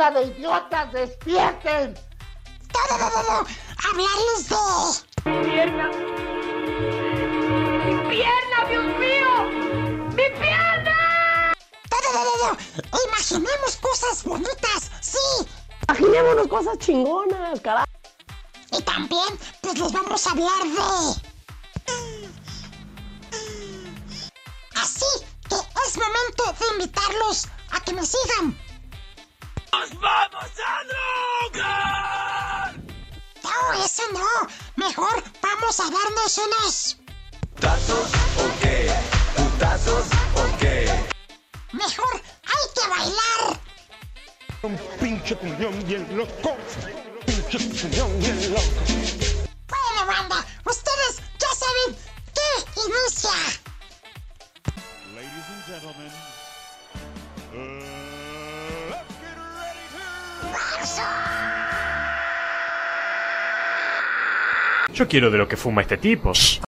¡Bola de idiotas, despierten! ¡No, no, no, no! ¡Hablarles de... ¡Pierna! ¡Mi pierna, Dios mío! ¡Mi pierna! ¡No, no, no, no! ¡Imaginemos cosas bonitas! ¡Sí! Imaginémonos cosas chingonas, carajo. Y también, pues les vamos a hablar de... Así que es momento de invitarlos a que me sigan. ¡Nos vamos a drogar! No, eso no. Mejor vamos a darnos unos... ¿Putazos o qué? ¿Putazos o qué? Mejor hay que bailar. Un pinche cuñón bien loco. Pinche cuñón bien loco. Bueno, banda, ustedes ya saben qué inicia. Ladies and gentlemen, Yo quiero de lo que fuma este tipo. ¡Hola,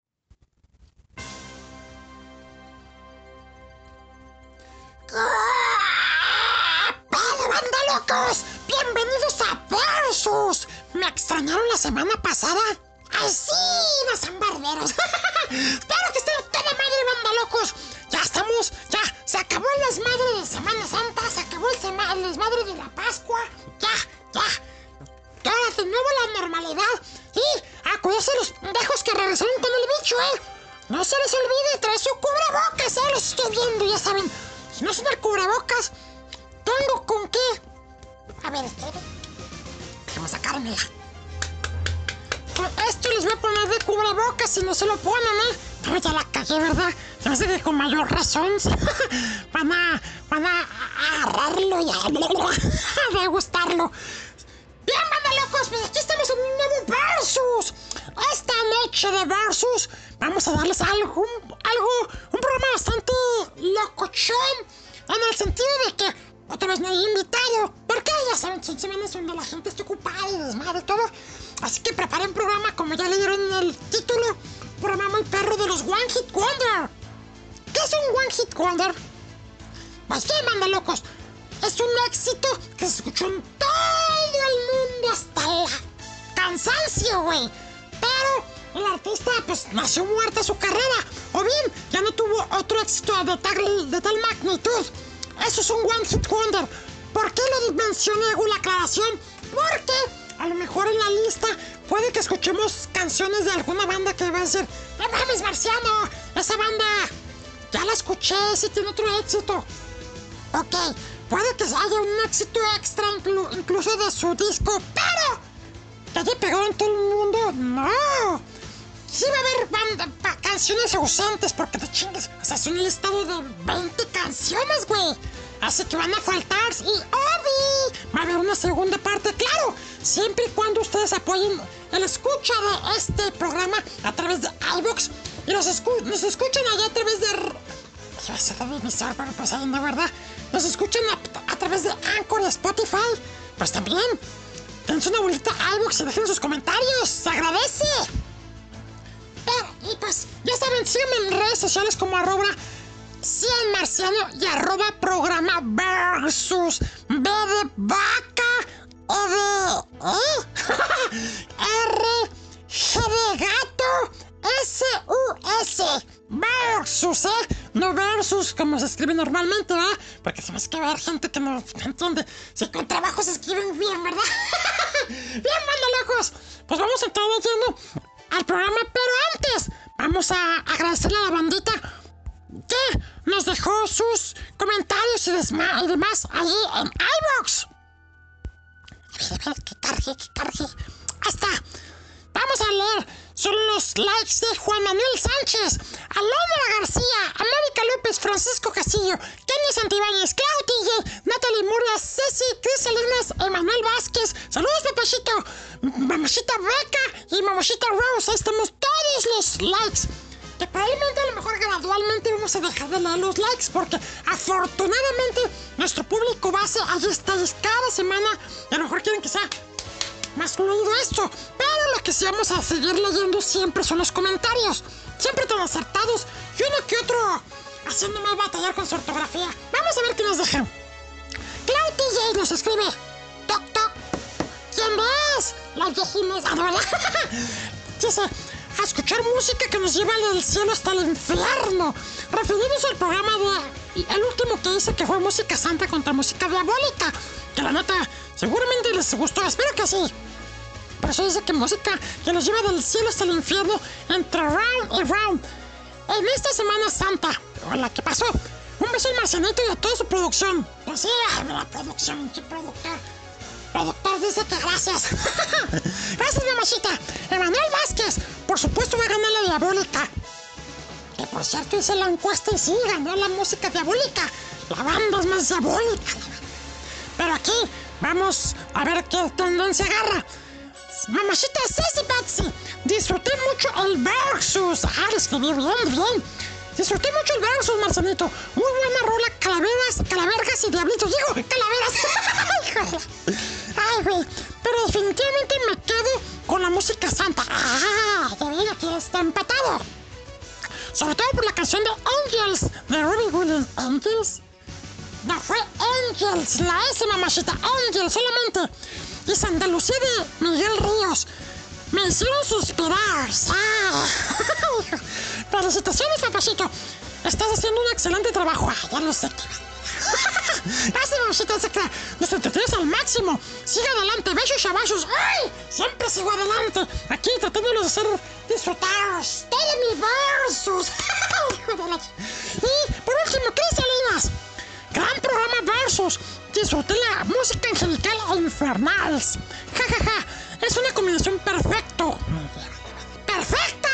van a faltar y ¡Obi! Va a haber una segunda parte, claro. Siempre y cuando ustedes apoyen el escucha de este programa a través de iVoox y los escu- nos escuchan allá a través de... pero pues ahí no, ¿verdad? Nos escuchan a, través de Anchor y Spotify. Pues también. Dense una bolita y dejen sus comentarios. ¡Se agradece! Pero, y pues, ya saben, síganme en redes sociales como arroba 100 marciano y arroba programa versus B de vaca E de... ¿eh? R G de gato S U S versus, ¿eh? No versus como se escribe normalmente, ¿verdad? Porque se me que va a haber gente que no entiende. Si con trabajo se escriben bien, ¿verdad? bien, manda locos. Pues vamos a entrar lleno al programa, pero antes vamos a agradecerle a la bandita que nos dejó sus comentarios y, demás allí en iVoox. A ver, a ver, que cargue, que cargue. Ahí está. Vamos a leer. Son los likes de Juan Manuel Sánchez, Alondra García, América López, Francisco Castillo, Kenny Santibáñez, Clau DJ, Natalie Murias, Ceci, Cris Salinas, Emanuel Vázquez. Saludos, papachito. Mamachita Beca y Mamachita Rose. Ahí estamos todos los likes. Que probablemente a lo mejor gradualmente vamos a dejar de leer los likes porque afortunadamente nuestro público base ahí está cada semana y a lo mejor quieren que sea más fluido esto. Pero lo que sí vamos a seguir leyendo siempre son los comentarios. Siempre tan acertados y uno que otro haciéndome batallar con su ortografía. Vamos a ver qué nos dejan. Clau TJ nos escribe. ¿quién ves? Las viejinas. Dice, a escuchar música que nos lleva del cielo hasta el infierno. Refiriéndose al programa de... El último que dice que fue música santa contra música diabólica. Que la neta, seguramente les gustó, espero que sí. Por eso dice que música que nos lleva del cielo hasta el infierno entre round y round. En esta Semana Santa, o la que pasó, un beso al marcianito y a toda su producción. Pues sí, la producción, qué productor. Productor dice que gracias. gracias, mamachita. Emanuel Vázquez, por supuesto va a ganar la diabólica. Que por cierto hice la encuesta y sí, ganó la música diabólica. La banda es más diabólica. Pero aquí vamos a ver qué tendencia agarra. Mamachita Ceci Patsy, disfruté mucho el versus. Ah, escribí bien, bien. Disfruté mucho el versus, Marcelito. Muy buena rola, calaveras, calavergas y diablitos. Digo, calaveras. Ay, güey. Pero definitivamente me quedo con la música santa. Ah, ya aquí está empatado. Sobre todo por la canción de Angels de Robbie Williams. ¿Angels? No fue Angels, la S, mamachita. Angels solamente. Y Santa Lucía de Miguel Ríos. Me hicieron suspirar. Felicitaciones, papacito. Estás haciendo un excelente trabajo. Ah, ya lo sé. Mamacita. Sé que nos entretienes al máximo. Sigue adelante. Besos y. ¡Ay! Siempre sigo adelante. Aquí tratándolos de hacer disfrutar de mi versus. y por último, Cristalinas. Gran programa versus. Disfruté la música angelical e infernals. Ja, ja, ja. Es una combinación perfecto. ¡Perfecta!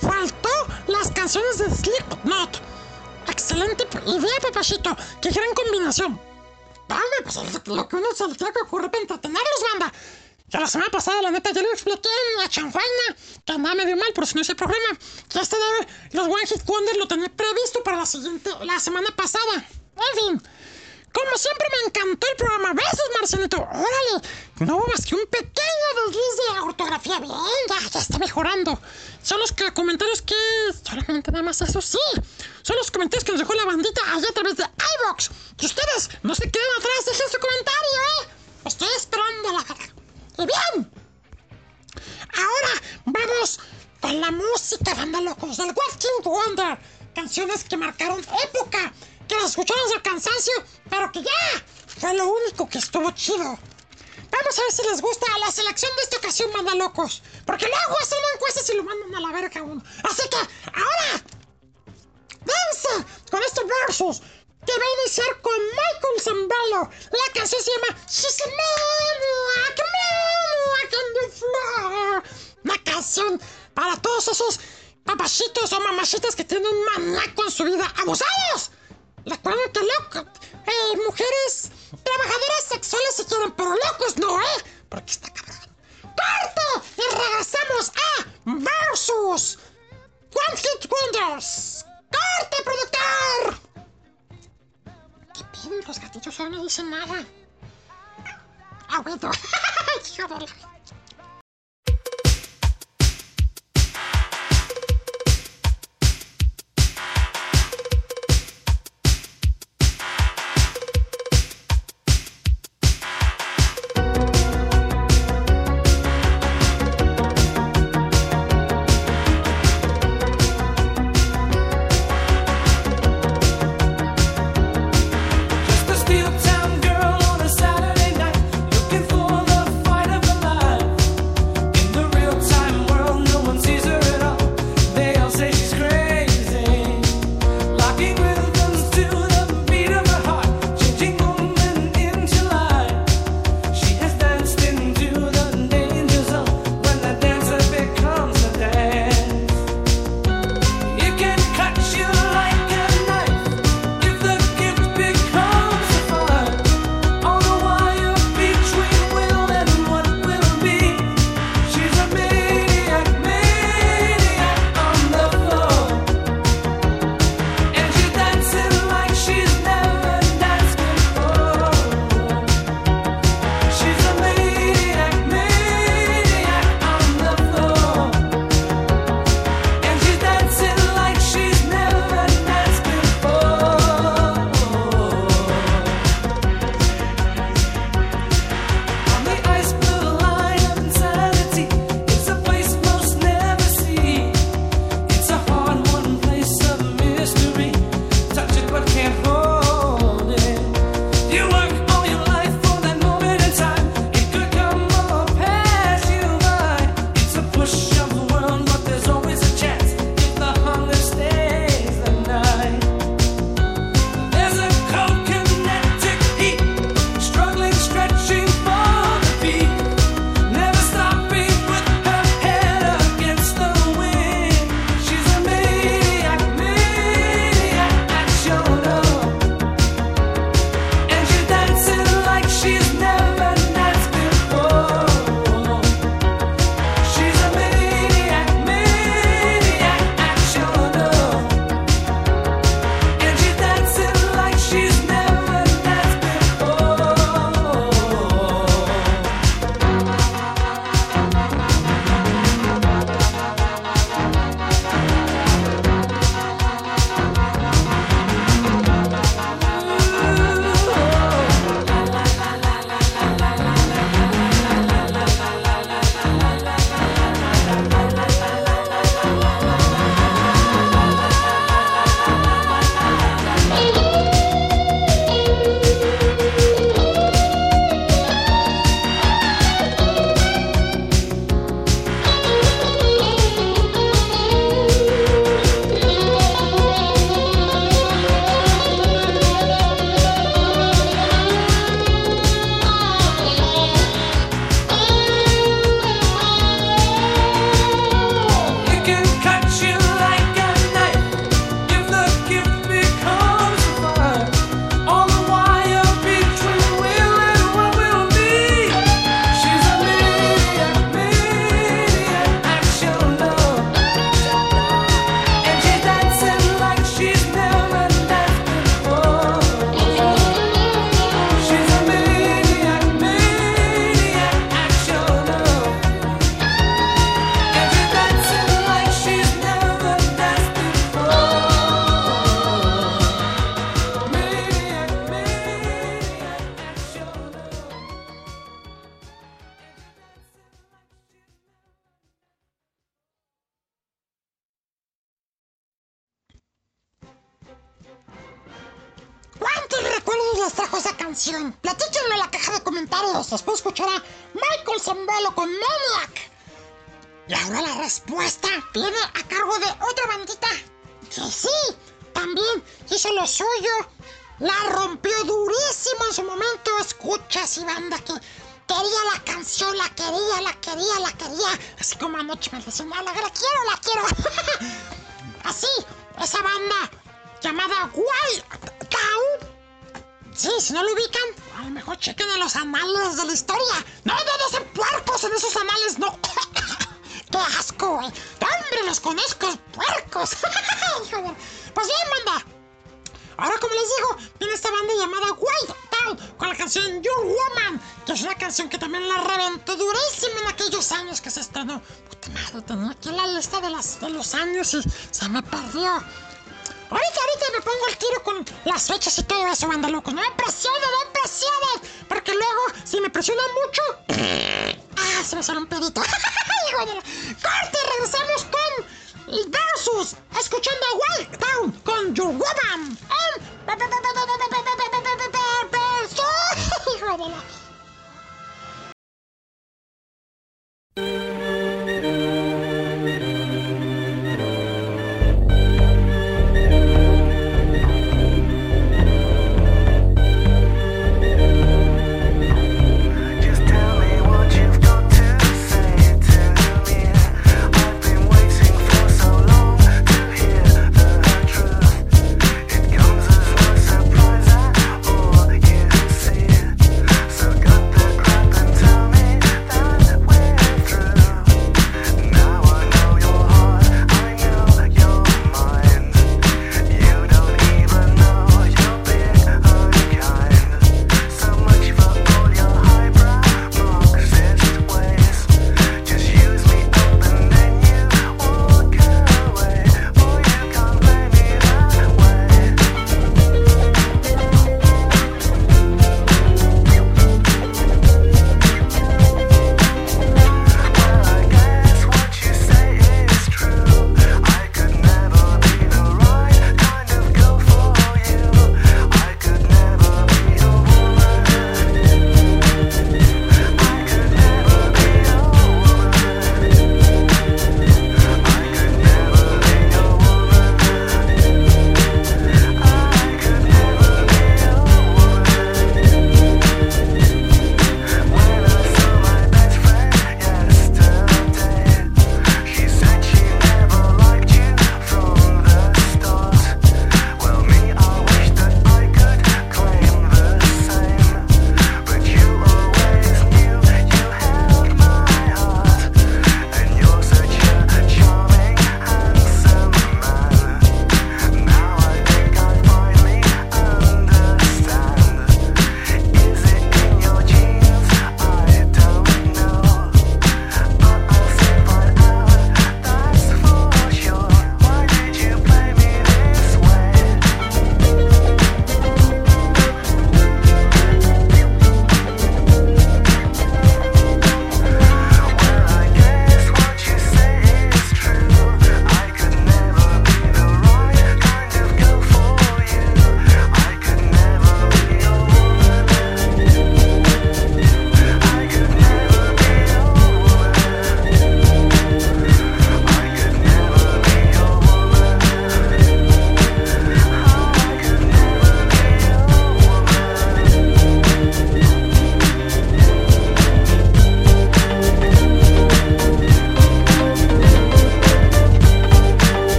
Faltó las canciones de Slipknot. Excelente idea, papachito. Qué gran combinación. Dame, pues es lo que uno se le tiene que ocurrir para banda. Ya la semana pasada, la neta, ya le expliqué en la chanfaina que andaba medio mal, por si no hice programa. Que este de los One Hit Wonder lo tenía previsto para la siguiente, la semana pasada. En fin. Como siempre me encantó el programa. Besos, Marcelito. Órale. No más que un pequeño desliz de ortografía. Bien, ya, ya está mejorando. Son los que- comentarios que... Solamente nada más eso sí. Son los comentarios que nos dejó la bandita allá a través de iVox. Que ustedes no se queden atrás. Dejen su comentario, ¿eh? Estoy esperando la verdad. Y bien. Ahora vamos con la música, banda locos, del Walking Wonder. Canciones que marcaron época, que las escuchamos al cansancio, pero que ya fue lo único que estuvo chido. Vamos a ver si les gusta la selección de esta ocasión, banda locos. Porque luego hacen encuestas y lo mandan a la verga a uno. Así que, ahora, dense con este versus que va a iniciar con Michael Zambello. La canción se llama She's a Maniac, Maniac on the Floor. Una canción para todos esos papachitos o mamachitas que tienen un maníaco en su vida. ¡Abusados! Recuerden que loco, eh, mujeres trabajadoras sexuales si quieren, pero locos no, ¿eh? Porque está cabrón. ¡Corte! Y regresamos a Versus One Hit Wonders. ¡Corte, productor! ¿Qué pedo? Los gatillos ahora no dicen nada. Ah, bueno.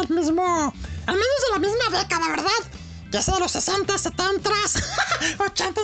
el mismo, al menos de la misma década, ¿verdad? Ya sea de los 60, 70, 80,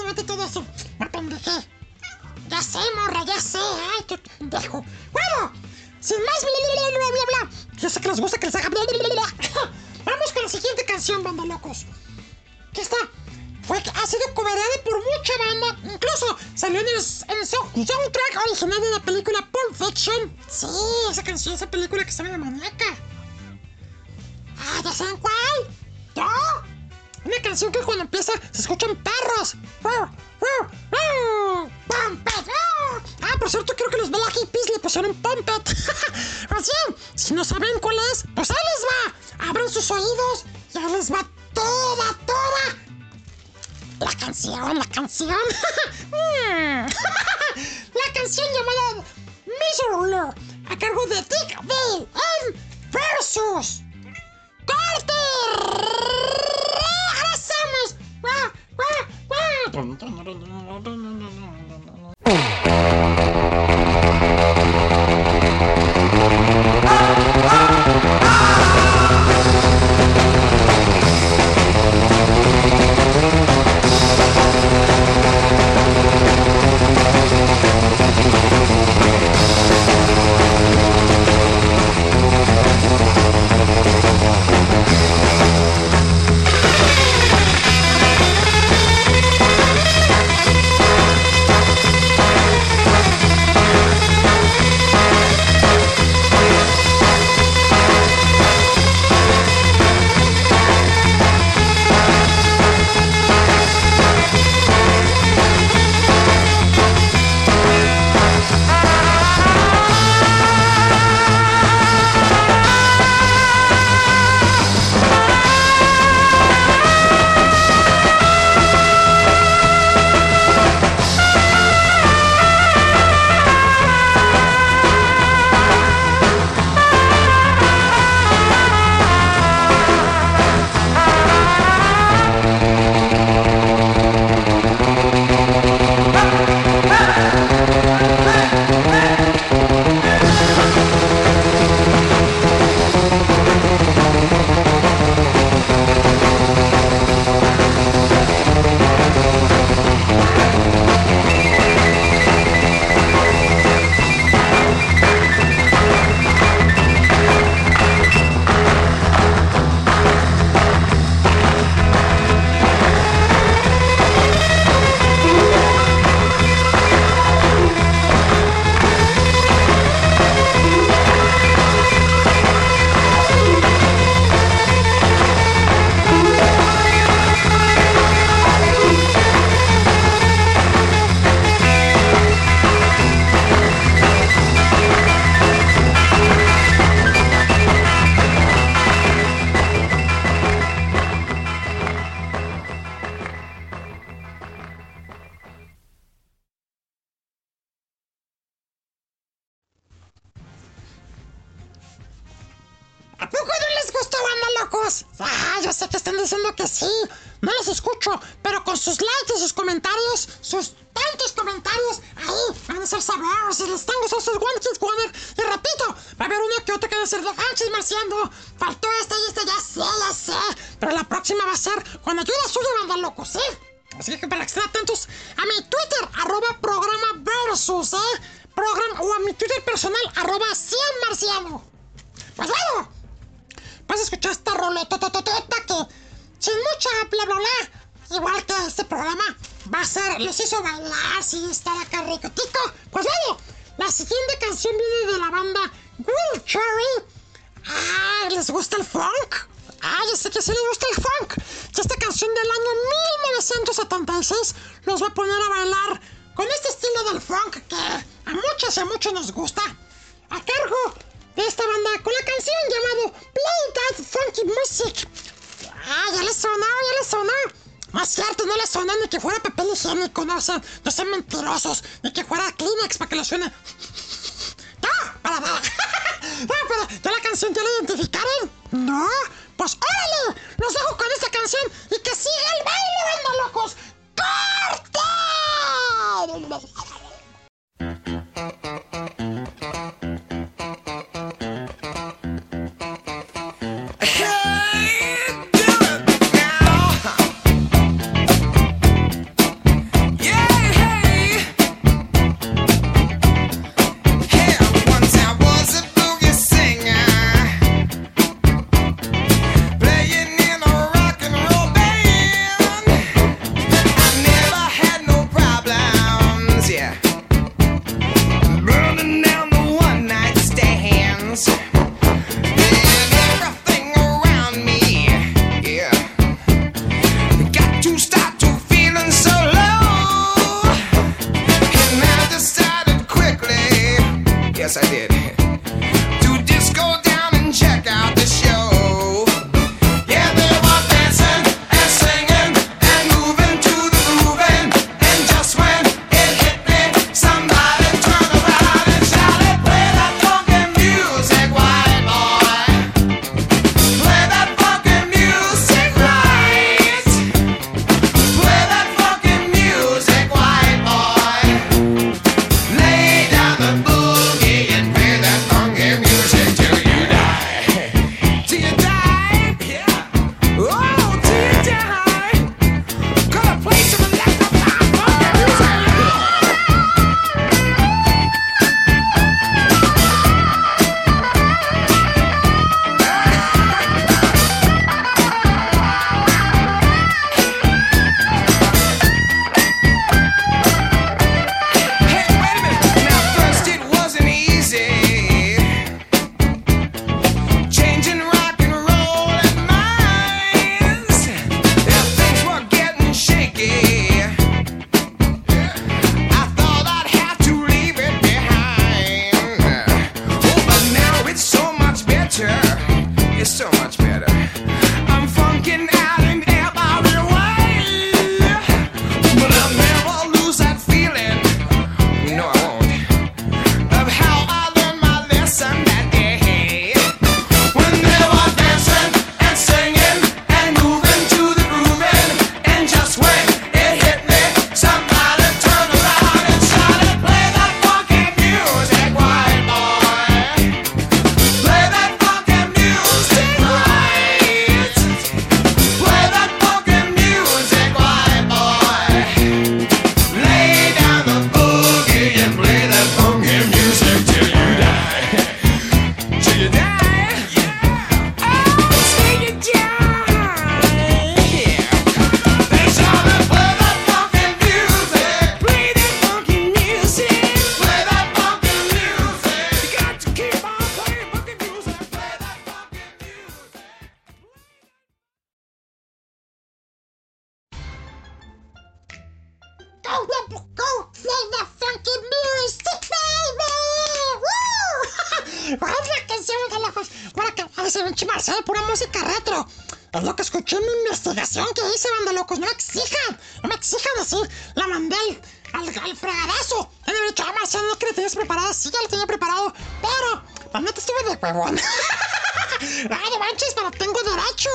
fregadazo. He de haber dicho, Amazon, no que lo tenías preparado. Sí, ya lo tenía preparado. Pero, la neta estuve de huevón. Ay, no manches, pero tengo derecho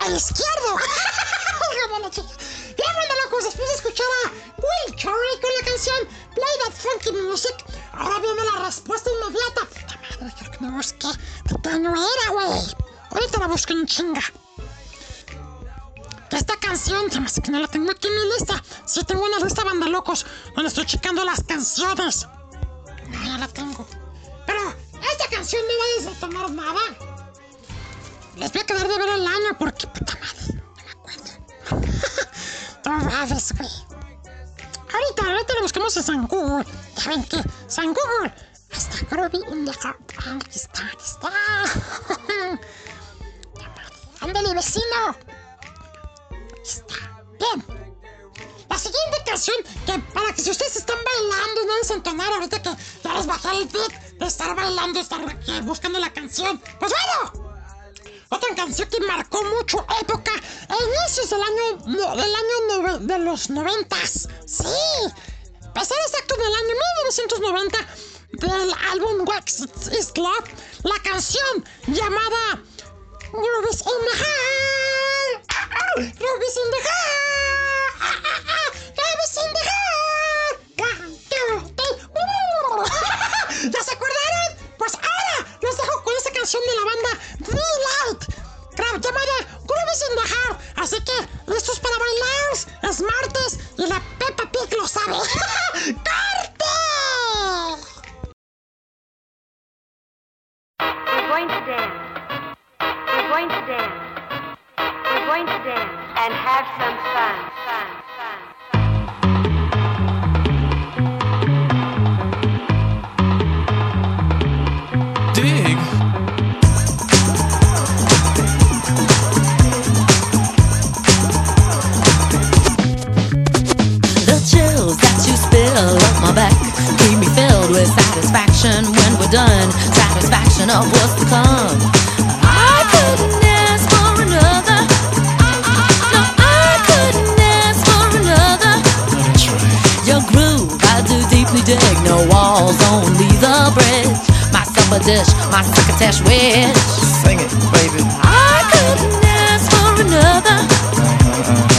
al izquierdo. Ya, bueno, locos, después de escuchar a Will Curry con la canción Play That Funky Music, ahora viene la respuesta inmediata. La madre, quiero que me busque. ¿De qué no era, güey? Ahorita la busco en chinga. Esta canción, se me que no la tengo aquí en mi lista. Sí tengo una lista banda locos donde estoy checando las canciones. No, ya la tengo. Pero esta canción no va a tomar nada. Les voy a quedar de ver el año porque puta madre, no me acuerdo. no mames, güey. Ahorita, ahorita lo buscamos en San Google. Ya ven que San Google está groovy in the heart. Está, está. Ándale, vecino. Está bien. La siguiente canción, que para que si ustedes están bailando y no desentonar ahorita que ya les bajé el beat de estar bailando, estar aquí buscando la canción. Pues bueno, otra canción que marcó mucho época a inicios del año, del año de los noventas. Sí, pasar exacto del año 1990 del álbum Wax is Love, la canción llamada Grooves in my Heart. Rubies in the Heart. Rubies in the three. ¿Ya se acordaron? Pues ahora los dejo con esa canción de la banda Delight gra- llamada Grooves in the. Así que, listos para bailar. Es martes y la Peppa Pig lo sabe. ¡Corte! We're going to dance. We're going to dance. We're going to dance and have some fun. Fun. Fun. Dig. The chills that you spill up my back keep me filled with satisfaction when we're done. Satisfaction of what's to come. Dig. No walls, only the bridge. My supper dish, my succotash wish. Sing it, baby. I couldn't ask for another. No,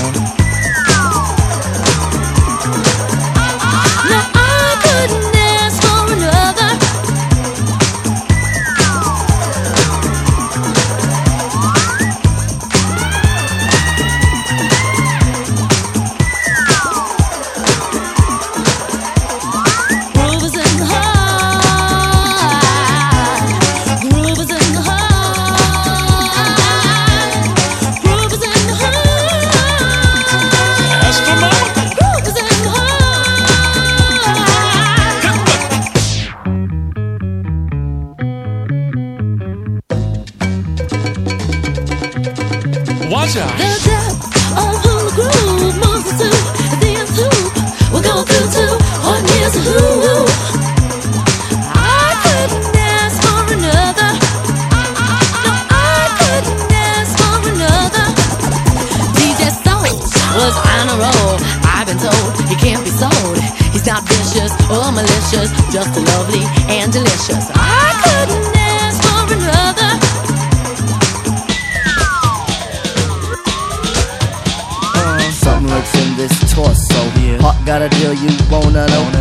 malicious, just lovely and delicious.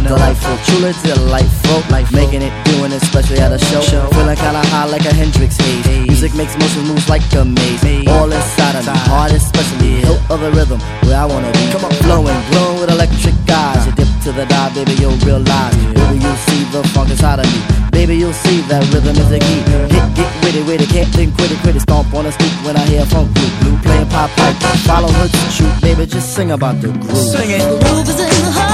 Delightful, truly delightful. Life making it, doing it, especially at a show. Feeling kinda high like a Hendrix haze. Music makes motion moves like a maze. All inside of me, heart especially. Hilt of the rhythm, where I wanna be. Come on, flowing, glowing with electric eyes. Uh. You dip to the dive, baby, you'll realize. Baby, you'll see the funk inside of me. Baby, you'll see that rhythm is a key. Get, get witty, witty, can't think, quit it, quit it. Stomp on the street when I hear funk blue, blue playing pop pipe. Follow her to shoot, baby, just sing about the groove. Sing it. Groove is in the heart.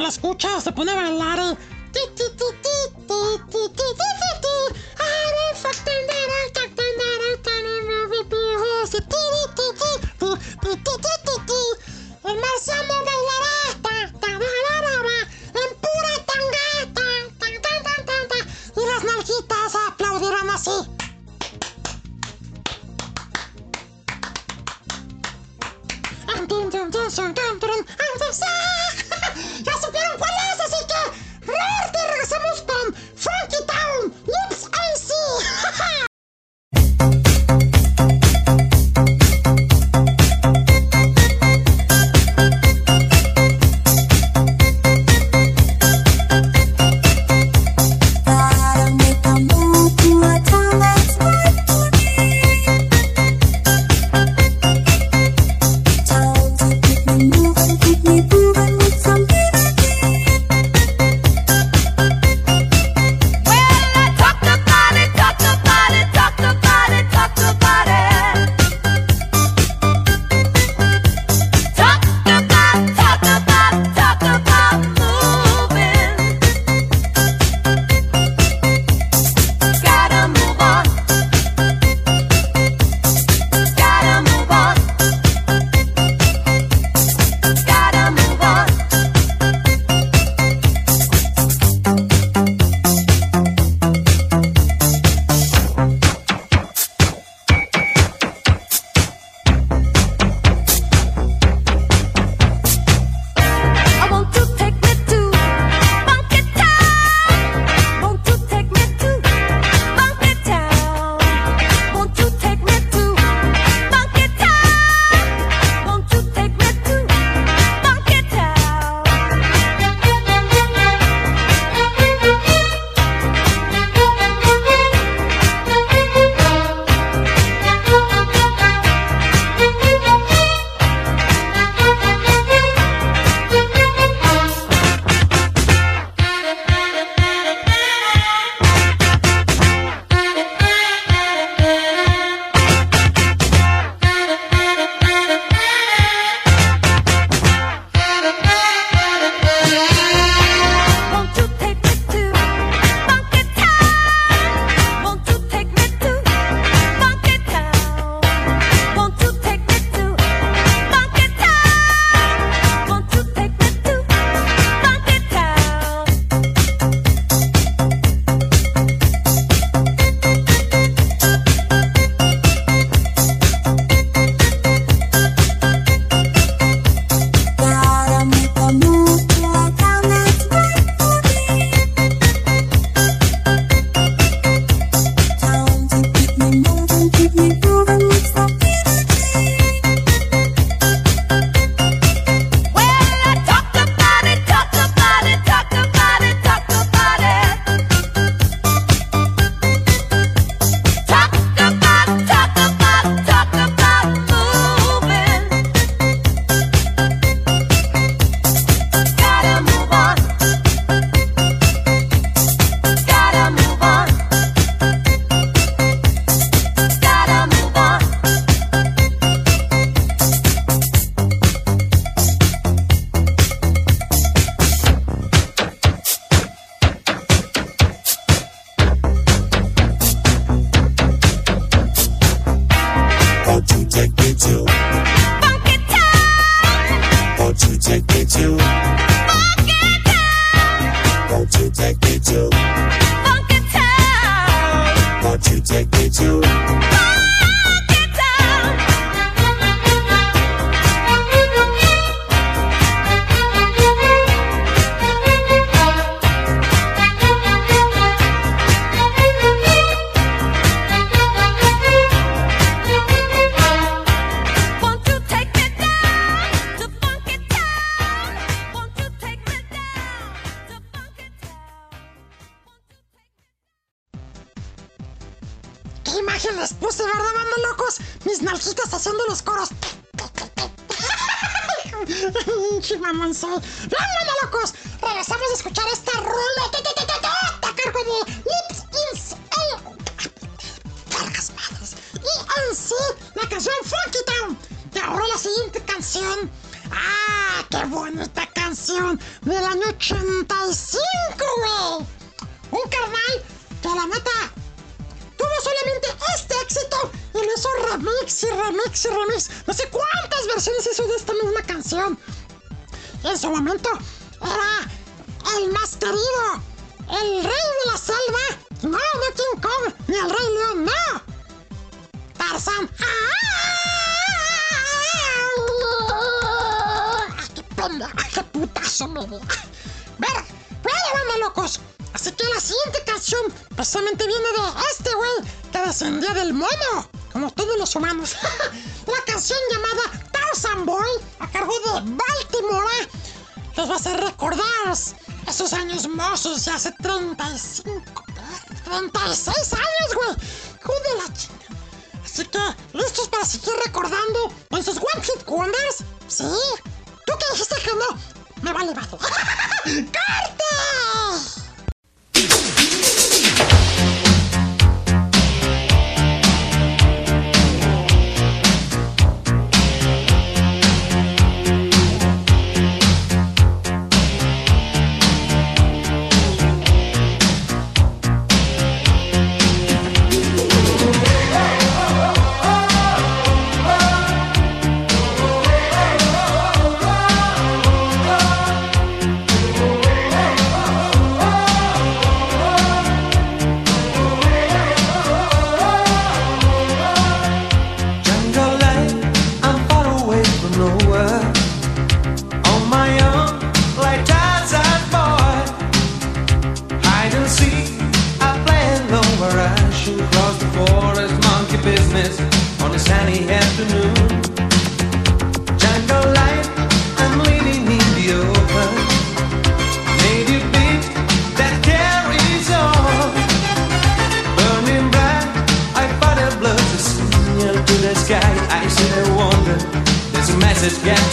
La- escucha se pone a bailar.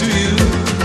You.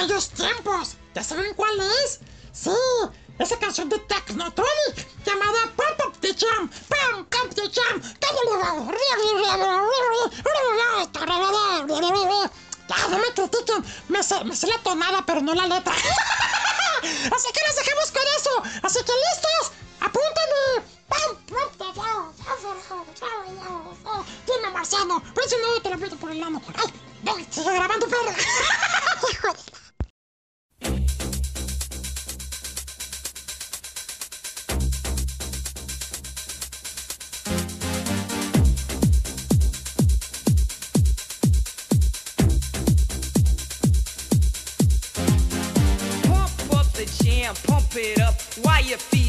aquellos tiempos. ¿Ya saben cuál es? Sí, esa canción de Technotronic llamada Pump Up the Jam. Pump Up the Jam. Ya, no me critiquen. Me sé, me sé la tonada, pero no la letra. Así que los dejamos con eso. Así que listos. Apúntame. Tiene marciano. Pero si no, te la meto por el lano. ¡Ay!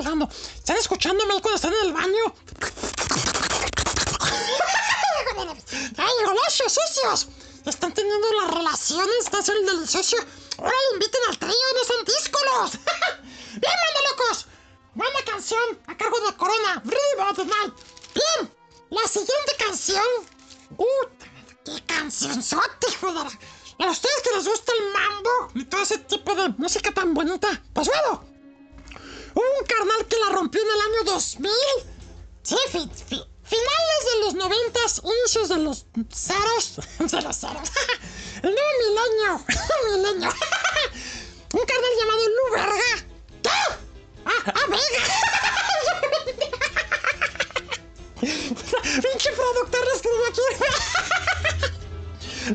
¿Están escuchándome ahí cuando están en el baño? ¡Ay, golosos sucios! Están teniendo las relaciones, están haciendo el delicioso. Ahora inviten al trío, no son díscolos. ¡Bien, manda locos! Buena canción a cargo de Corona, the. Bien, la siguiente canción. ¡Uh! ¡Qué cancionzote, joder! A ustedes que les gusta el mambo y todo ese tipo de música tan bonita, pues bueno. Un carnal que la rompió en el año 2000. Sí, fi- fi- finales de los noventas, inicios de los ceros. De los ceros. Nuevo milenio. milenio. Un carnal llamado Lu Verga. ¡Ah, ah, Vega! Pinche productor lo escribió aquí.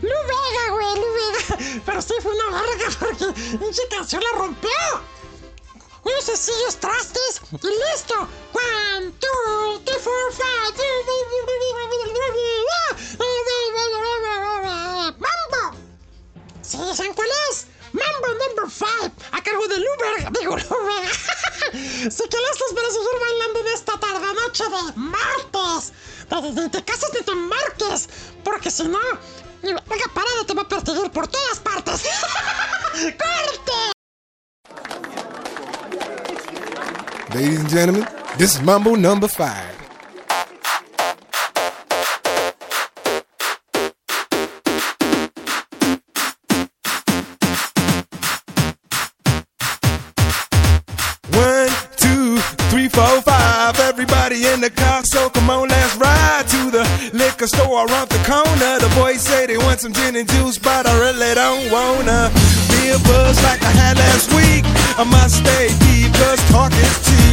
Lu Vega, güey, Lu Vega. Pero sí fue una verga porque pinche canción la rompió. Unos sencillos trastes y listo. One, two, three, four, five. Mambo. ¿Sí saben cuál es? Mambo number five. A cargo de Luber. Digo, Luber. Así que listos para seguir bailando en esta tarde noche de martes. De, de, de, te casas ni te embarques. Porque si no, venga, parada te va a perseguir por todas partes. ¡Corte! Ladies and gentlemen, this is Mambo number five. One, two, three, four, five. Everybody in the car, so come on, let's ride to the liquor store around the corner. The boys say they want some gin and juice, but I really don't wanna be a buzz like I had last week. I must stay deep, cause talk is cheap.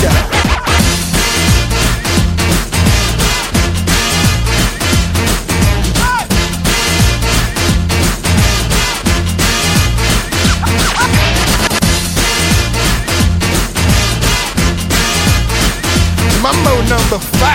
touch the sky. Mambo number five.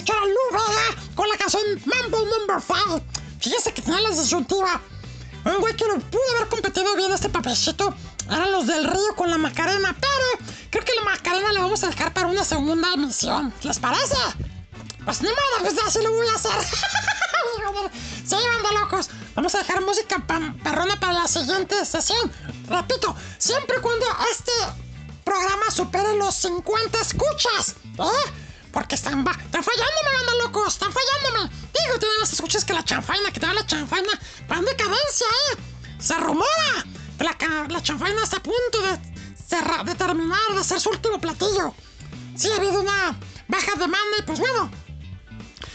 Escuchar a Lou Vega con la canción Mambo Number 5. Fíjese que tenía la disyuntiva. Un güey que no pudo haber competido bien este papelcito eran los del Río con la Macarena, pero creo que la Macarena la vamos a dejar para una segunda emisión. ¿Les parece? Pues ni modo, pues así lo voy a hacer. sí, banda locos. Vamos a dejar música pa- perrona para la siguiente sesión. Repito, siempre y cuando este programa supere los 50 escuchas. ¿Eh? Porque están, va- están fallándome, banda locos. Están fallándome. Digo, tiene más escuchas que la chanfaina, que te da la chanfaina. Van de cadencia, ¿eh? Se rumora que la, la chanfaina está a punto de, terminar de hacer su último platillo. Sí, ha habido una baja demanda y pues bueno,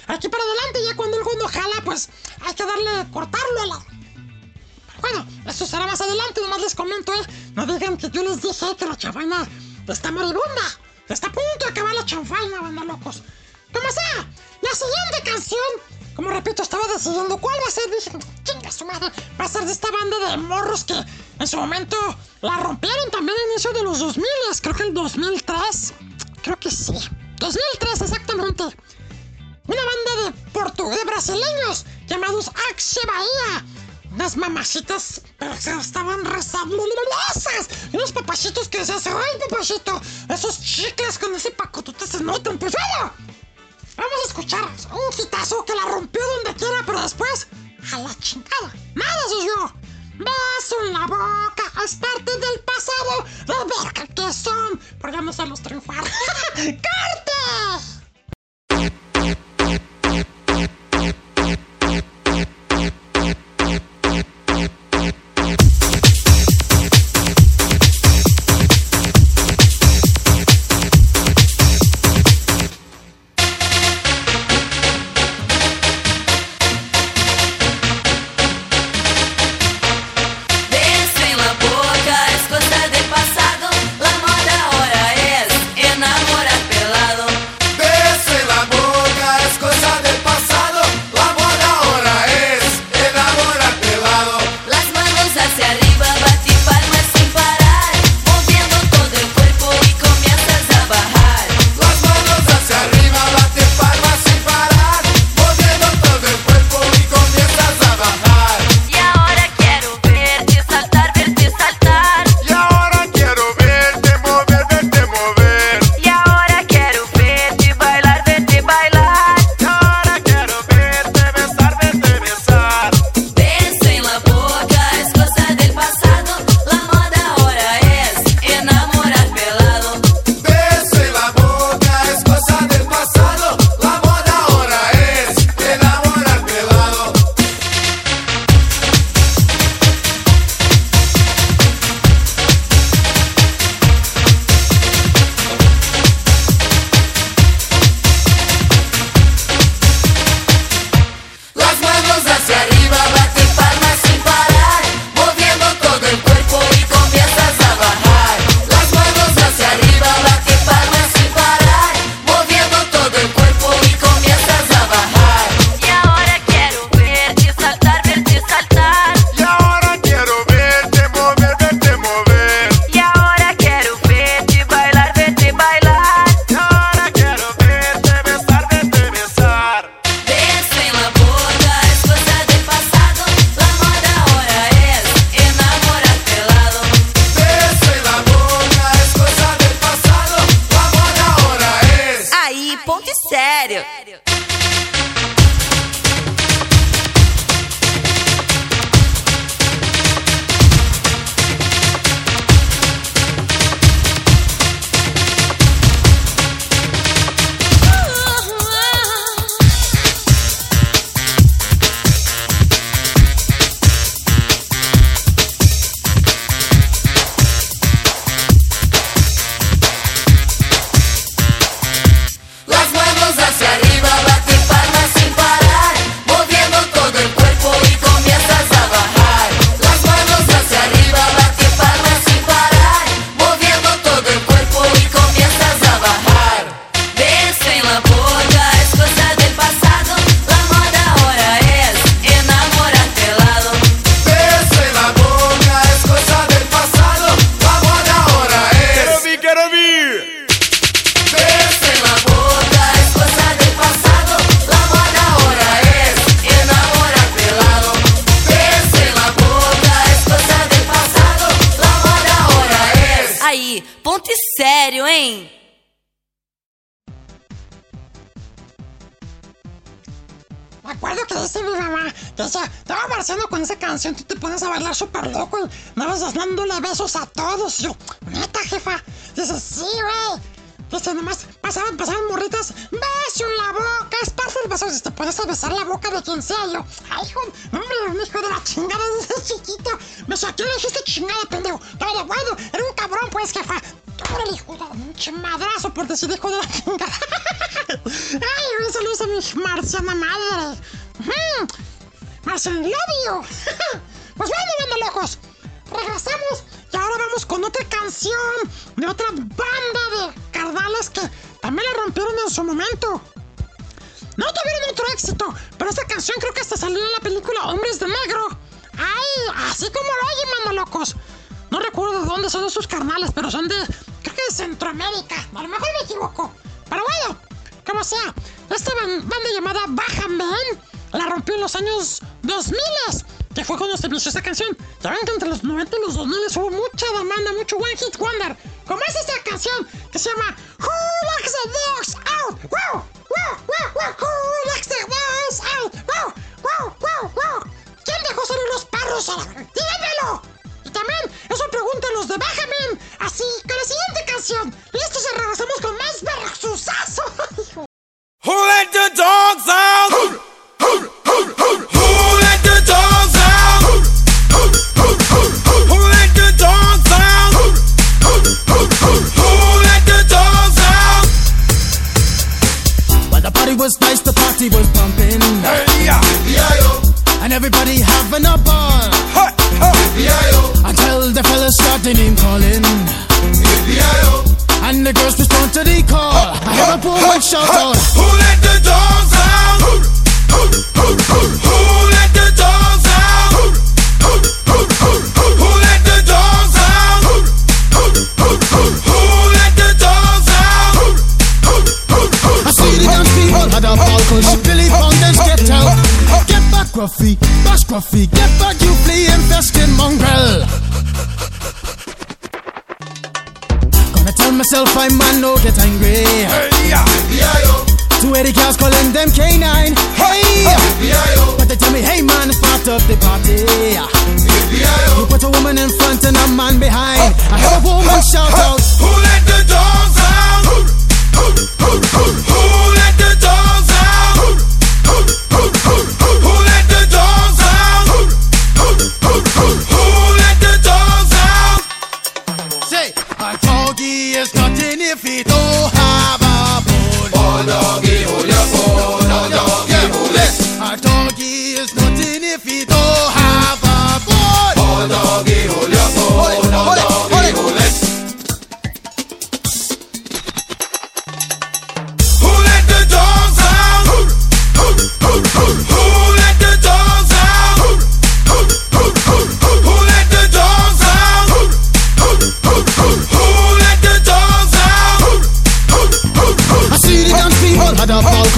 aquí para adelante ya cuando el no jala, pues hay que darle, cortarlo a la... Bueno, eso será más adelante, nomás les comento, ¿eh? No digan que yo les dije que la chanfaina está moribunda. Está a punto de acabar la chanfaina, banda locos. Como sea, la siguiente canción, como repito, estaba decidiendo cuál va a ser. Dije, chinga su madre, va a ser de esta banda de morros que en su momento la rompieron también a inicio de los 2000, creo que el 2003. Creo que sí. 2003, exactamente. Una banda de portugués brasileños llamados Axe Bahía. Unas mamacitas, se estaban rezabulosas. Y unos papachitos que decías, ay papachito, esos chicles con ese pacotote se notan. Pues bueno, vamos a escuchar un hitazo que la rompió donde quiera, pero después, a la chingada. Nada yo. Beso en la boca, es parte del pasado. De verga que son, por ya no se los triunfar. ¡Corte! Es parte del beso. Si te pones a besar la boca de quien sea, yo, ay, hijo, hombre, un hijo de la chingada desde chiquito. Me ¿a quién le dijiste chingada, pendejo? Todo bueno, era un cabrón, pues, jefa. El hijo de un chamadrazo por decir hijo de la chingada. ay, un saludo a mi marciana madre. Mm, Marcian, you. pues bueno, locos. Regresamos y ahora vamos con otra canción de otra banda de carnales que también la rompieron en su momento. No tuvieron otro éxito, pero esta canción creo que hasta salió en la película Hombres de Negro. ¡Ay! Así como lo oyen, mano locos. No recuerdo de dónde son esos carnales, pero son de. Creo que de Centroamérica. A lo mejor me equivoco. Pero bueno, como sea, esta ban- banda llamada Baja Man la rompió en los años 2000 que fue cuando se inició esta canción. Ya ven que entre los 90 y los 2000 hubo mucha demanda, mucho One Hit Wonder. Como es esta canción que se llama Who Likes the Dogs Out? ¡Wow! ¡Wow! ¡Wow! ¡Wow! The Dogs Out? ¡Wow! ¡Wow! ¡Wow! ¿Quién dejó salir los perros a la ¡Díganmelo! Y también eso pregunta los de Bajamen. Así con la siguiente canción. Listos y regresamos con más versusazo. Who let the dogs out? Was nice, the party was pumping. Hey, yeah. And everybody having a ball. Until the fellas started name calling. And the girls respond to the call. I hear a woman shout out. Who let the dogs out? Who, who, who, who, ball cause Billy Fountains get out. Get back, Gruffy, bash Gruffy, get back, you flea infested mongrel. Gonna tell myself I'm man, no get angry. Two eighty girls calling them K9. Hey, but they tell me, hey man, it's part of the party. You put a woman in front and a man behind. I heard a woman shout out. Who let the dogs out? Who, who, who, who, who who, let the dogs out?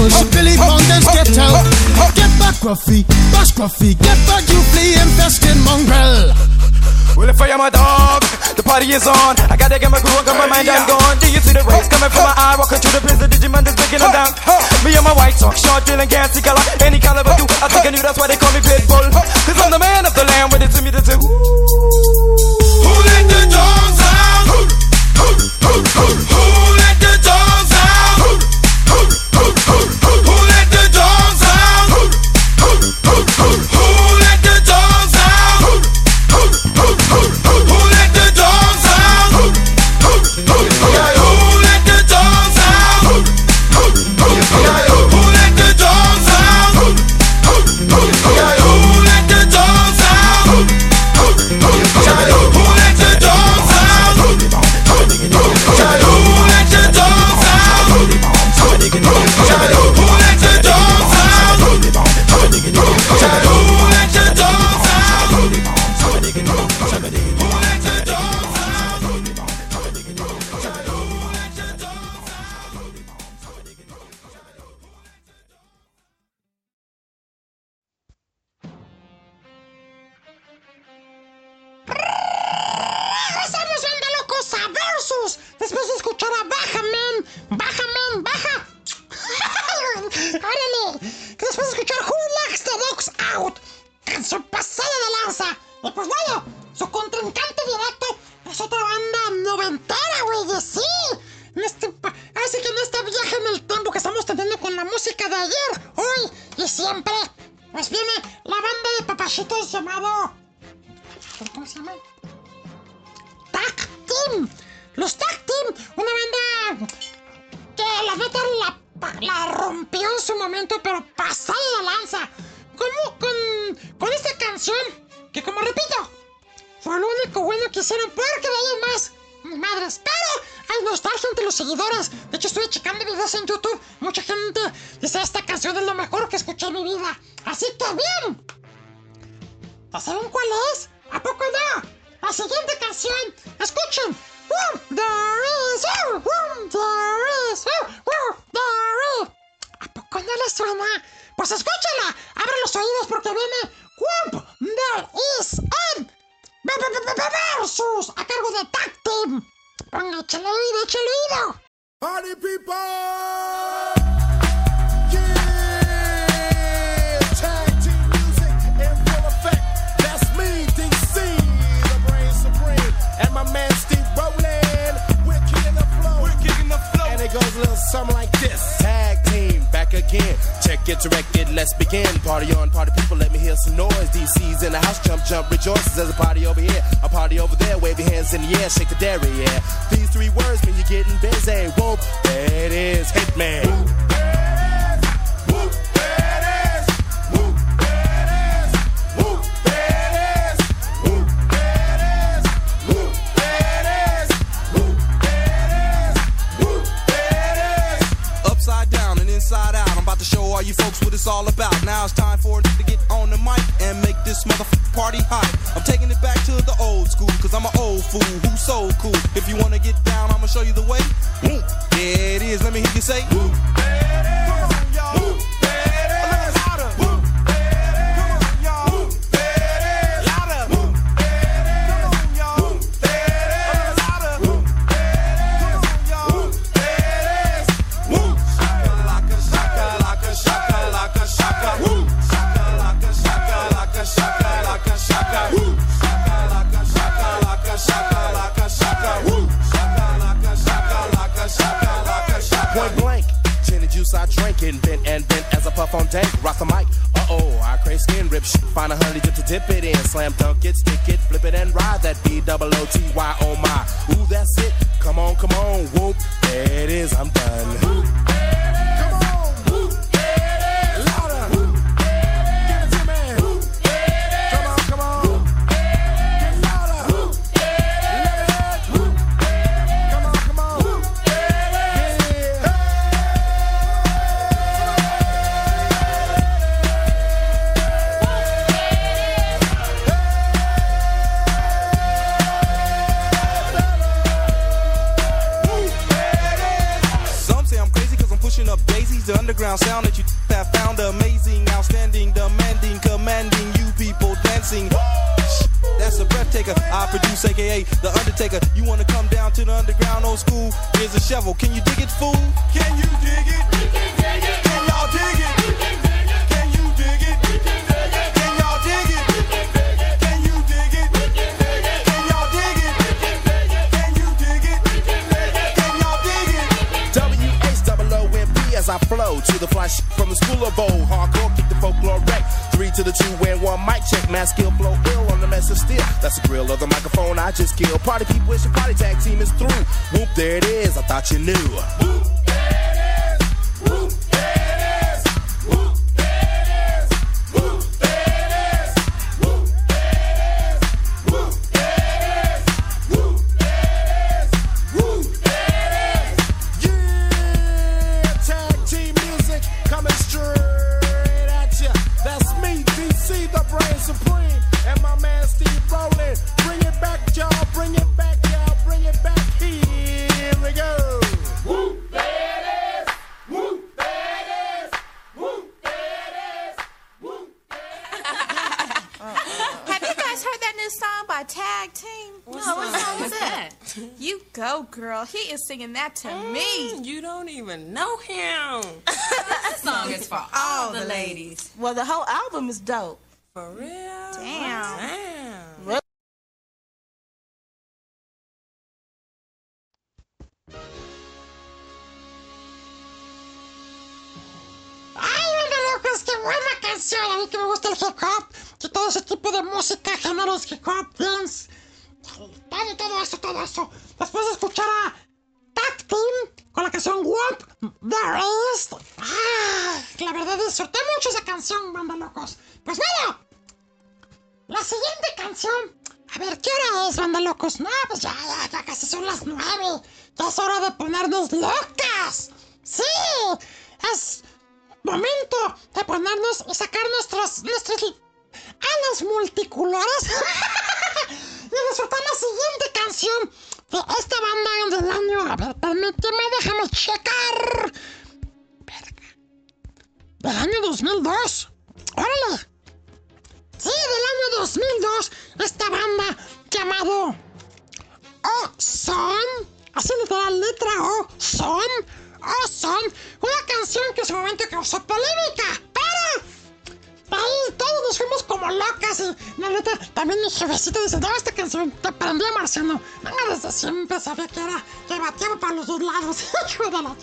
Cause Billy Fountains get out. Get back, Gruffy, bash Gruffy, get back, you flea infested mongrel. Well, if I am a dog, the party is on. I gotta get my groove on, got my mind, I'm gone. Do you see the rays coming from my eye? Walking through the prison, Digimon is breaking them down. Me and my white talk, short, dealing, gassy color. Any caliber do, I think I knew that's why they call me Pitbull. Cause I'm the man of the land, with it to me Flip it in, slam dunk it, stick it, flip it and ride that B double O T Y O. singing that to mm, me. You don't even know him. this song is for all the ladies. Well, the whole album is dope. Llamado Son, así literal, letra O, Son, O Son, una canción que en su momento causó polémica, pero ahí todos nos fuimos como locas y la neta, también mi jefecito dice, no, esta canción te prendió Marciano. Venga, desde siempre sabía que era, que batía para los dos lados, hijo de la...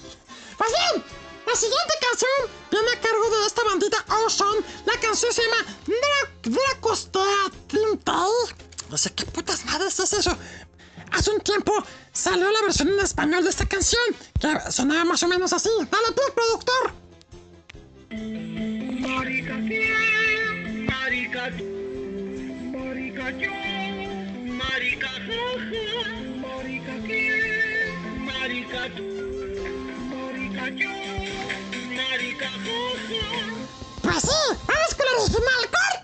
Pues bien, la siguiente canción viene a cargo de esta bandita Ocean. La canción se llama Dra Dracostea Tintay. No sé qué putas madres es eso. Hace un tiempo salió la versión en español de esta canción, que sonaba más o menos así. Dale, play, productor. Marica quién, marica tú, marica yo, marica jaja, marica quién, marica tú, marica yo, marica jaja. Pues sí, vamos con la original, corte.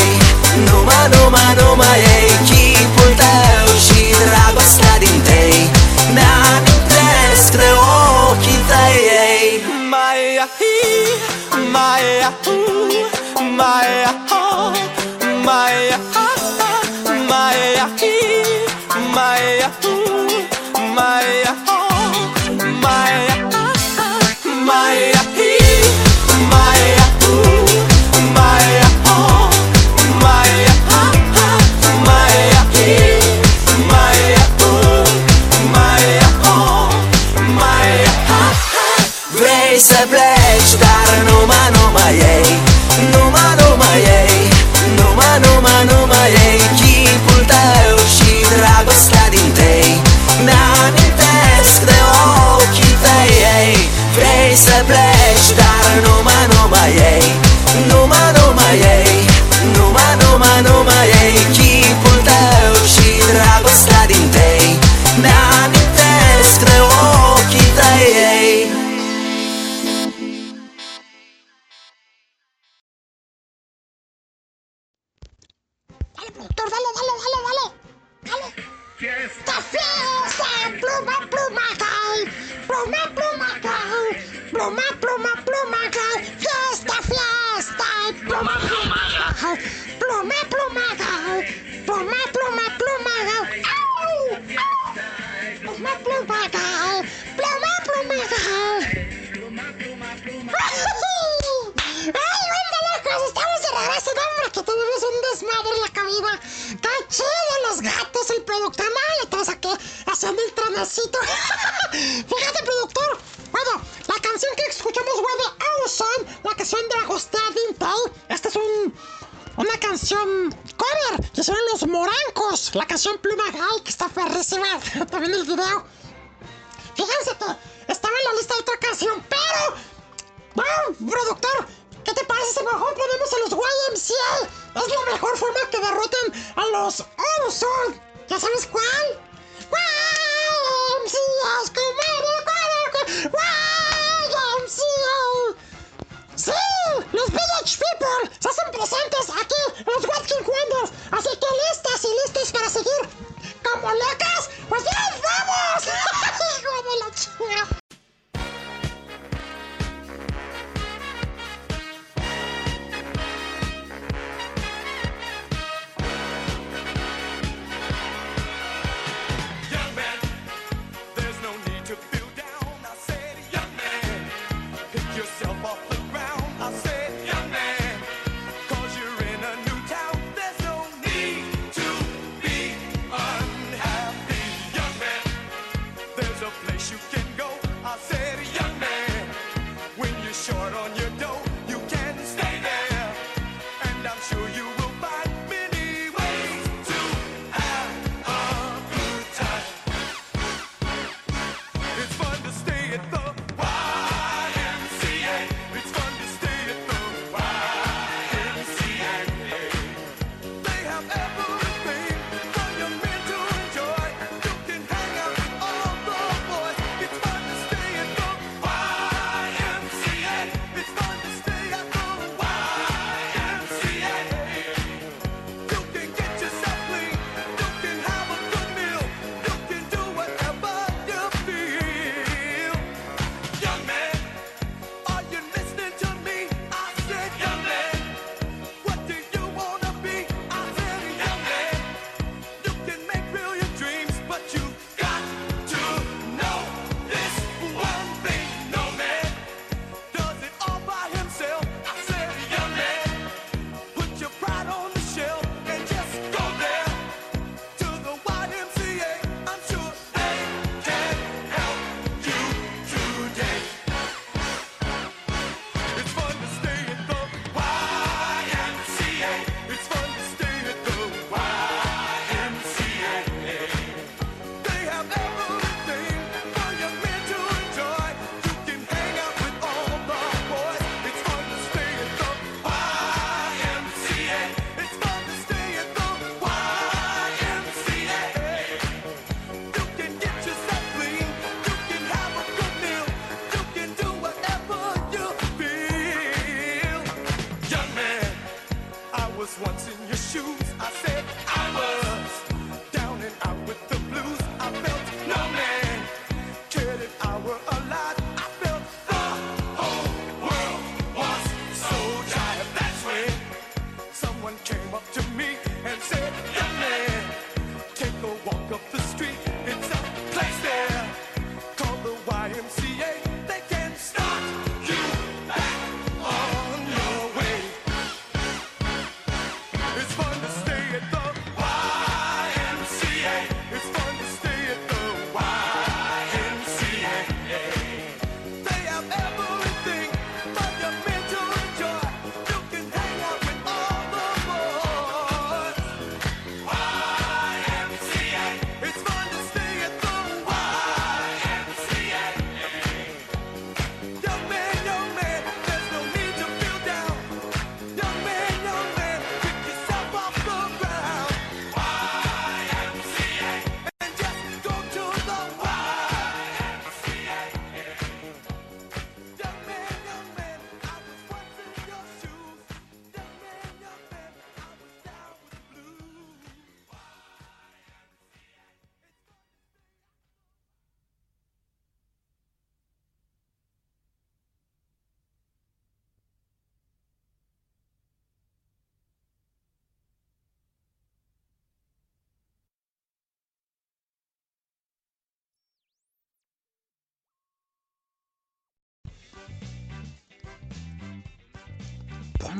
my heart, my heart, my heart, my heart.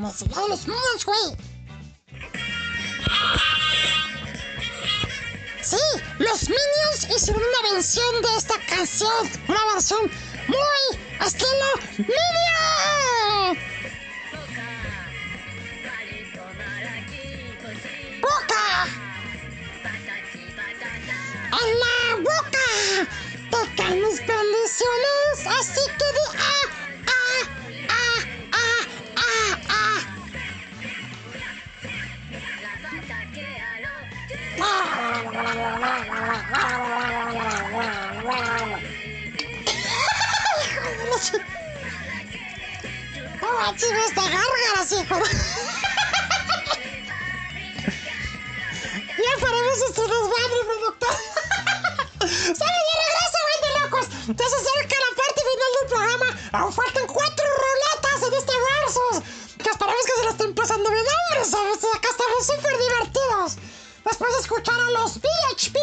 Música de los Minions, güey. Sí, los Minions hicieron una versión de esta canción. Una versión muy estilo Minion. No manches, te gárgaras, hijo. Ya paremos este desmadre, productor. ¡Sale de regreso, güey de locos! Ya se acerca la parte final del programa. Aún faltan cuatro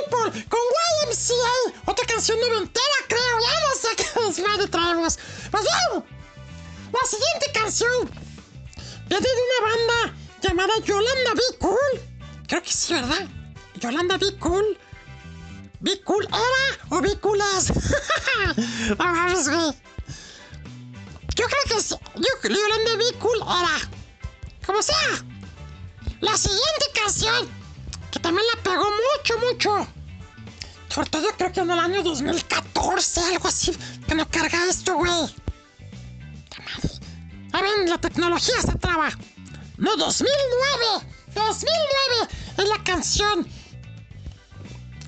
Con YMCA, otra canción noventera, creo. Ya no sé qué desmadre traemos. Pues bien, la siguiente canción viene de una banda llamada Yolanda Be Cool. Creo que sí, ¿verdad? Yolanda Be Cool. ¿Be Cool era o Be Cool es? Yo creo que sí. Yo, Yolanda Be Cool era. Como sea. La siguiente canción, que también la pegó mucho, mucho. Sobre todo creo que en el año 2014, algo así, que no carga esto, güey. A ver, la tecnología se traba. No, 2009. 2009 es la canción.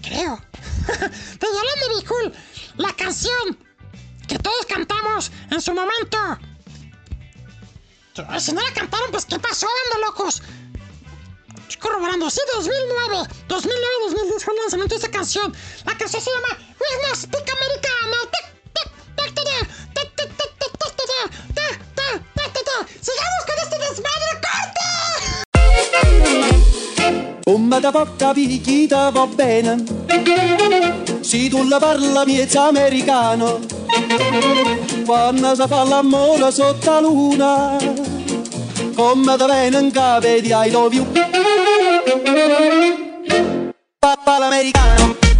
Creo. de Yolanda Be Cool. La canción que todos cantamos en su momento. Si no la cantaron, pues ¿qué pasó, ando locos? Corroborando, sí, 2009. 2009, 2010 fue el lanzamiento de esta canción. La canción se llama Must Speak Americana. Sigamos con este desmadre, corte! Come da porta picchita va bene Se tu la parla miezza americano Quando si fa l'amore sotto la luna Come da bene in capo di I love you Papà l'americano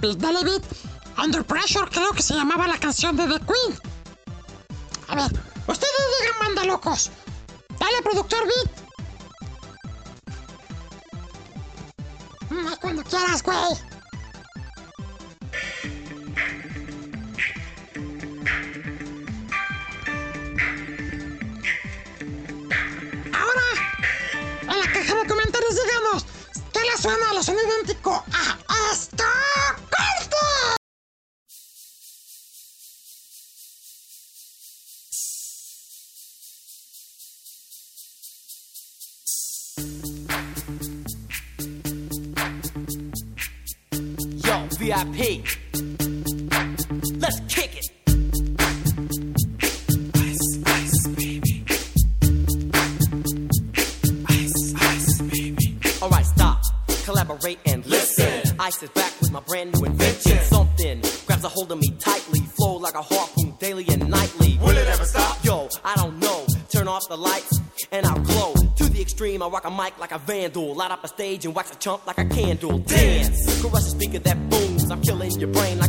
David, Under Pressure, creo que se llamaba la canción de The Queen. A ver, ustedes digan manda locos. Dale, productor Beat. Mm, cuando quieras, güey. Ahora, en la caja de comentarios digamos, ¿qué le suena a los sonidos P. Let's kick it. Ice, ice, baby. Ice, ice, baby. All right, stop, collaborate and listen. Ice is back with my brand new invention. Something grabs a hold of me tightly, flow like a harpoon daily and nightly. Will it ever stop? Yo, I don't know. Turn off the lights and I'll glow. To the extreme, I rock a mic like a vandal. Light up a stage and wax a chump like a candle. Dance! Dance. The speaker that boom Killing your brain.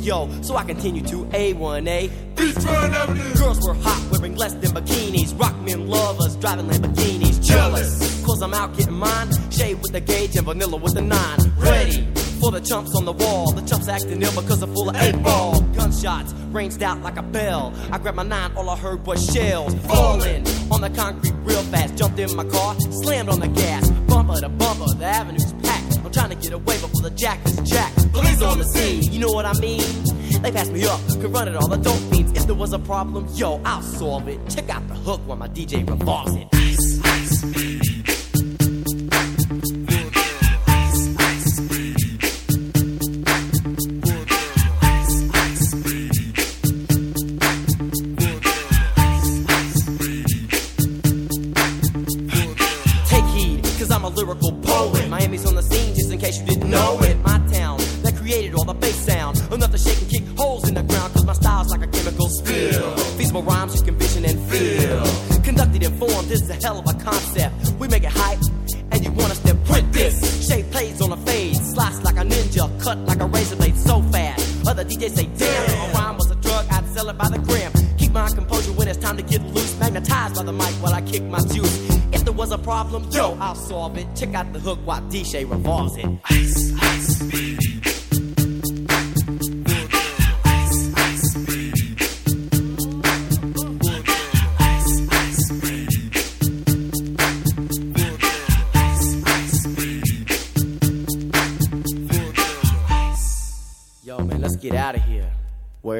yo, so I continue to A1A. Beachfront Avenue. Girls were hot, wearing less than bikinis. Rock men love us, driving Lamborghinis. Jealous, cause I'm out getting mine. Shade with the gauge and vanilla with the nine. Ready for the chumps on the wall. The chumps acting ill because they're full of eight ball. Gunshots ranged out like a bell. I grabbed my nine, all I heard was shells falling on the concrete real fast. Jumped in my car, slammed on the gas York could run it all. I don't if there was a problem, yo, I'll solve it. Check out the hook while my DJ revolves it.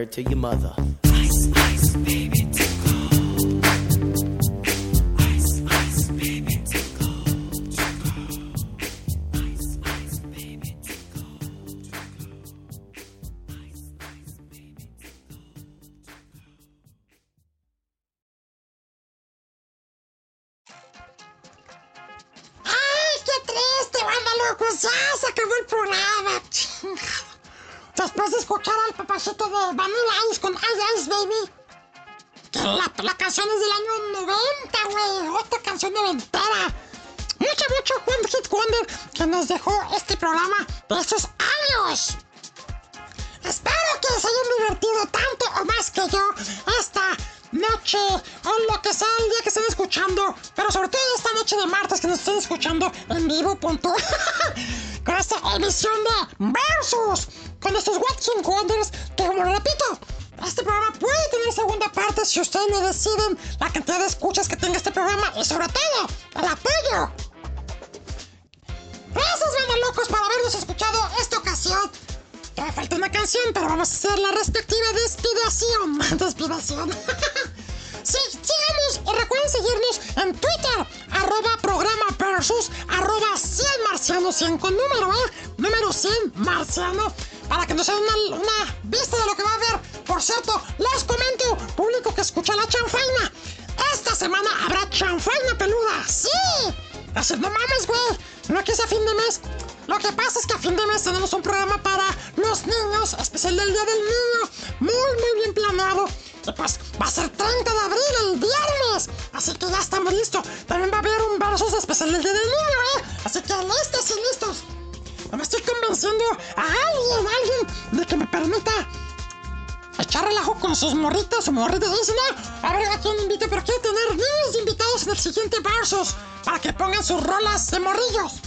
word to your mother. sus rolas de morrillos.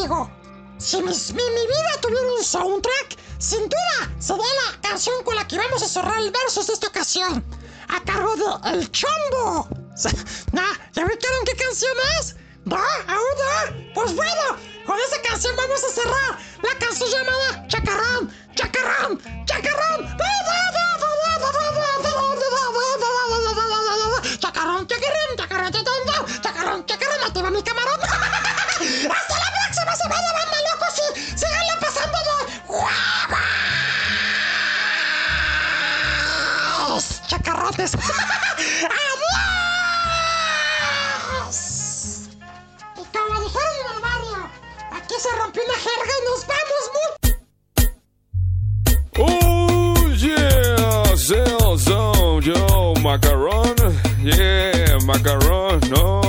contigo. Si mi vida tuviera un soundtrack, ¡Adiós! Y como dijeron en el barrio, aquí se rompió una jerga y nos vamos mucho. Oh yeah, sell some yo macaron, yeah macaron, no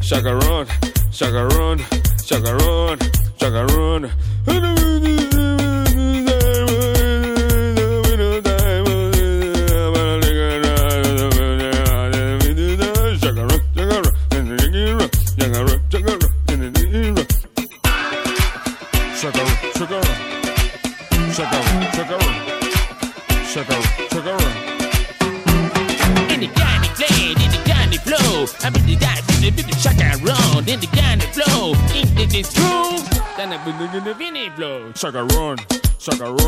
chacarón, chacarón, chacarón, chacarón. Sucker run, sucker run.